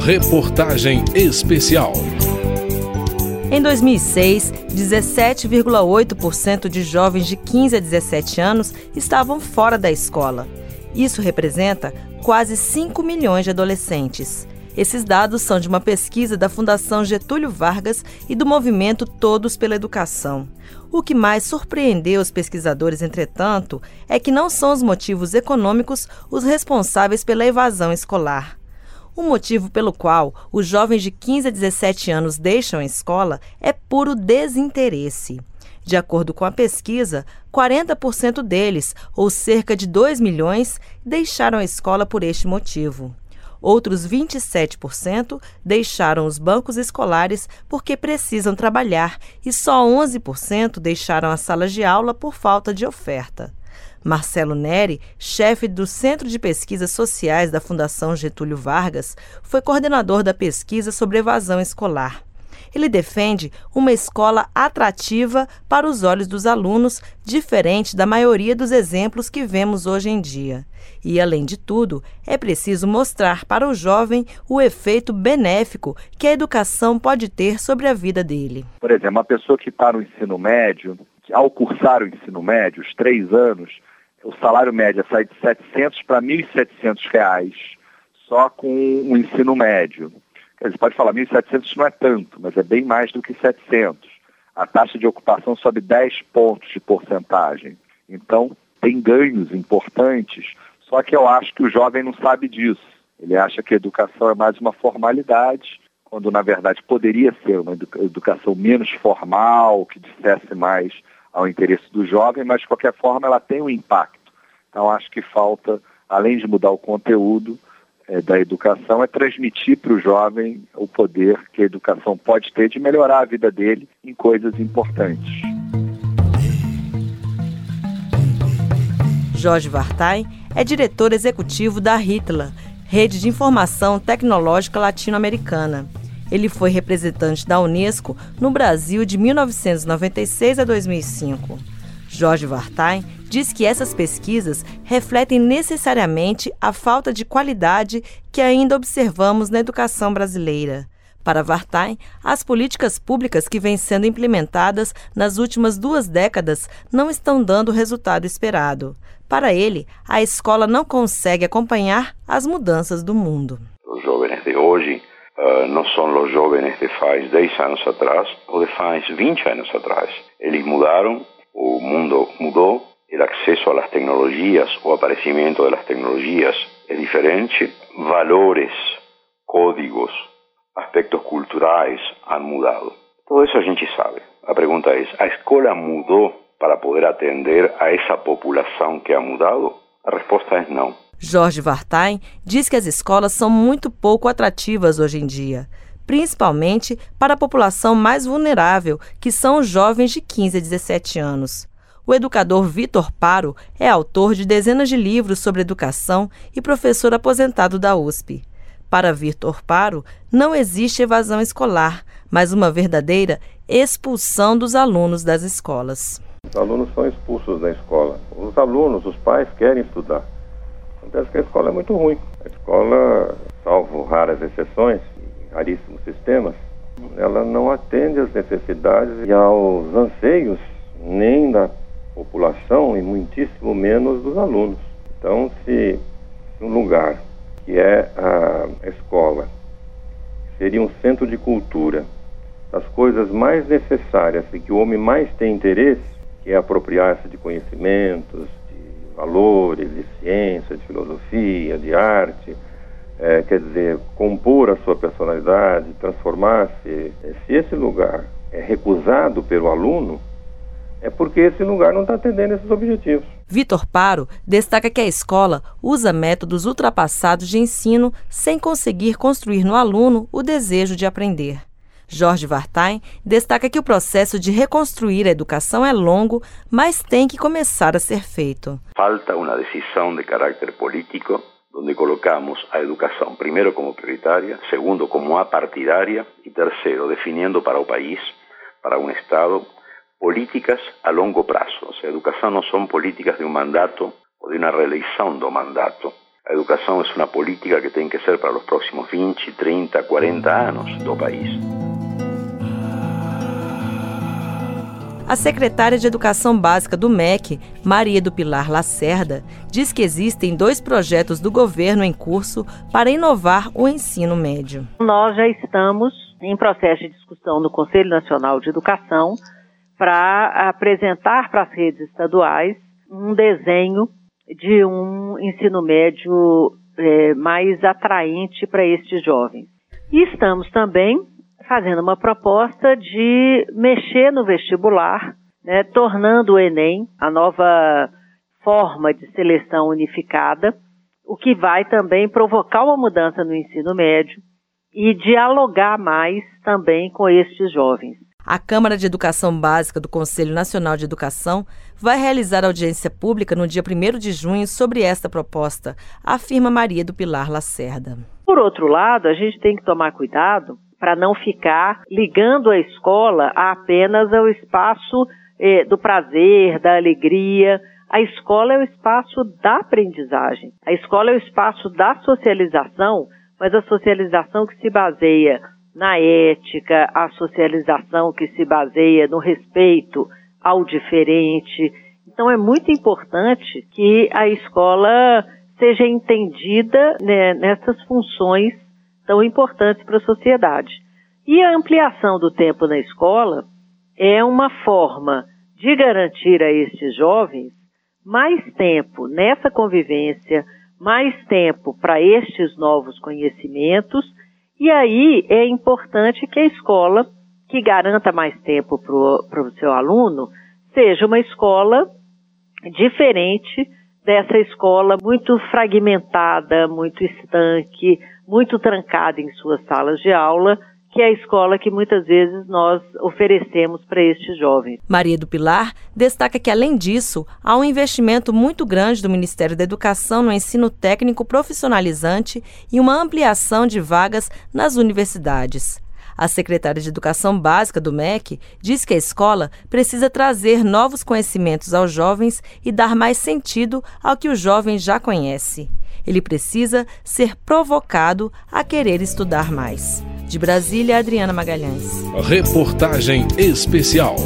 Reportagem Especial. Em 2006, 17,8% de jovens de 15 a 17 anos estavam fora da escola. Isso representa quase 5 milhões de adolescentes. Esses dados são de uma pesquisa da Fundação Getúlio Vargas e do movimento Todos pela Educação. O que mais surpreendeu os pesquisadores, entretanto, é que não são os motivos econômicos os responsáveis pela evasão escolar. O motivo pelo qual os jovens de 15 a 17 anos deixam a escola é puro desinteresse. De acordo com a pesquisa, 40% deles, ou cerca de 2 milhões, deixaram a escola por este motivo. Outros 27% deixaram os bancos escolares porque precisam trabalhar e só 11% deixaram as salas de aula por falta de oferta. Marcelo Neri, chefe do Centro de Pesquisas Sociais da Fundação Getúlio Vargas, foi coordenador da pesquisa sobre evasão escolar. Ele defende uma escola atrativa para os olhos dos alunos, diferente da maioria dos exemplos que vemos hoje em dia. E, além de tudo, é preciso mostrar para o jovem o efeito benéfico que a educação pode ter sobre a vida dele. Por exemplo, uma pessoa que está no ensino médio, ao cursar o ensino médio, os três anos, o salário médio sai de 700 para 1.700 reais só com o ensino médio. Quer dizer, pode falar, 1.700 não é tanto, mas é bem mais do que 700. A taxa de ocupação sobe 10 pontos de porcentagem. Então, tem ganhos importantes, só que eu acho que o jovem não sabe disso. Ele acha que a educação é mais uma formalidade, quando na verdade poderia ser uma educação menos formal, que dissesse mais ao interesse do jovem, mas de qualquer forma ela tem um impacto. Então acho que falta, além de mudar o conteúdo é, da educação, é transmitir para o jovem o poder que a educação pode ter de melhorar a vida dele em coisas importantes. Jorge Vartain é diretor executivo da RITLA, Rede de Informação Tecnológica Latino-Americana. Ele foi representante da Unesco no Brasil de 1996 a 2005. Jorge Vartain diz que essas pesquisas refletem necessariamente a falta de qualidade que ainda observamos na educação brasileira. Para Vartain, as políticas públicas que vêm sendo implementadas nas últimas duas décadas não estão dando o resultado esperado. Para ele, a escola não consegue acompanhar as mudanças do mundo. Os jovens de hoje uh, não são os jovens de faz 10 anos atrás ou de faz 20 anos atrás. Eles mudaram, o mundo mudou, o acesso às tecnologias, o aparecimento das tecnologias é diferente, valores, códigos, aspectos culturais han mudado. Todo isso a gente sabe. A pergunta é: a escola mudou para poder atender a essa população que ha mudado? A resposta é não. Jorge Vartain diz que as escolas são muito pouco atrativas hoje em dia, principalmente para a população mais vulnerável, que são os jovens de 15 a 17 anos. O educador Vitor Paro é autor de dezenas de livros sobre educação e professor aposentado da USP. Para Vitor Paro, não existe evasão escolar, mas uma verdadeira expulsão dos alunos das escolas. Os alunos são expulsos da escola. Os alunos, os pais querem estudar. Acontece que a escola é muito ruim. A escola, salvo raras exceções, raríssimos sistemas, ela não atende às necessidades e aos anseios nem da população e muitíssimo menos dos alunos. Então, se um lugar que é a escola seria um centro de cultura, das coisas mais necessárias e que o homem mais tem interesse, que é apropriar-se de conhecimentos, valores, de ciência, de filosofia, de arte, é, quer dizer, compor a sua personalidade, transformar-se. É, se esse lugar é recusado pelo aluno, é porque esse lugar não está atendendo esses objetivos. Vitor Paro destaca que a escola usa métodos ultrapassados de ensino sem conseguir construir no aluno o desejo de aprender. Jorge Vartain destaca que o processo de reconstruir a educação é longo, mas tem que começar a ser feito. Falta uma decisão de caráter político, onde colocamos a educação primeiro como prioritária, segundo como apartidária e terceiro definindo para o país, para um Estado, políticas a longo prazo. Ou seja, a educação não são políticas de um mandato ou de uma reeleição do mandato. A educação é uma política que tem que ser para os próximos 20, 30, 40 anos do país. A secretária de Educação Básica do MEC, Maria do Pilar Lacerda, diz que existem dois projetos do governo em curso para inovar o ensino médio. Nós já estamos em processo de discussão no Conselho Nacional de Educação para apresentar para as redes estaduais um desenho de um ensino médio é, mais atraente para estes jovens. E estamos também fazendo uma proposta de mexer no vestibular, né, tornando o Enem a nova forma de seleção unificada, o que vai também provocar uma mudança no ensino médio e dialogar mais também com estes jovens. A Câmara de Educação Básica do Conselho Nacional de Educação vai realizar audiência pública no dia 1 de junho sobre esta proposta, afirma Maria do Pilar Lacerda. Por outro lado, a gente tem que tomar cuidado para não ficar ligando a escola apenas ao espaço eh, do prazer, da alegria. A escola é o espaço da aprendizagem. A escola é o espaço da socialização, mas a socialização que se baseia na ética, a socialização que se baseia no respeito ao diferente. Então é muito importante que a escola seja entendida né, nessas funções tão importantes para a sociedade. E a ampliação do tempo na escola é uma forma de garantir a estes jovens mais tempo nessa convivência, mais tempo para estes novos conhecimentos, e aí é importante que a escola, que garanta mais tempo para o seu aluno, seja uma escola diferente dessa escola muito fragmentada, muito estanque, muito trancada em suas salas de aula, que é a escola que muitas vezes nós oferecemos para estes jovens. Maria do Pilar destaca que, além disso, há um investimento muito grande do Ministério da Educação no ensino técnico profissionalizante e uma ampliação de vagas nas universidades. A secretária de Educação Básica do MEC diz que a escola precisa trazer novos conhecimentos aos jovens e dar mais sentido ao que o jovem já conhece. Ele precisa ser provocado a querer estudar mais. De Brasília, Adriana Magalhães. Reportagem especial.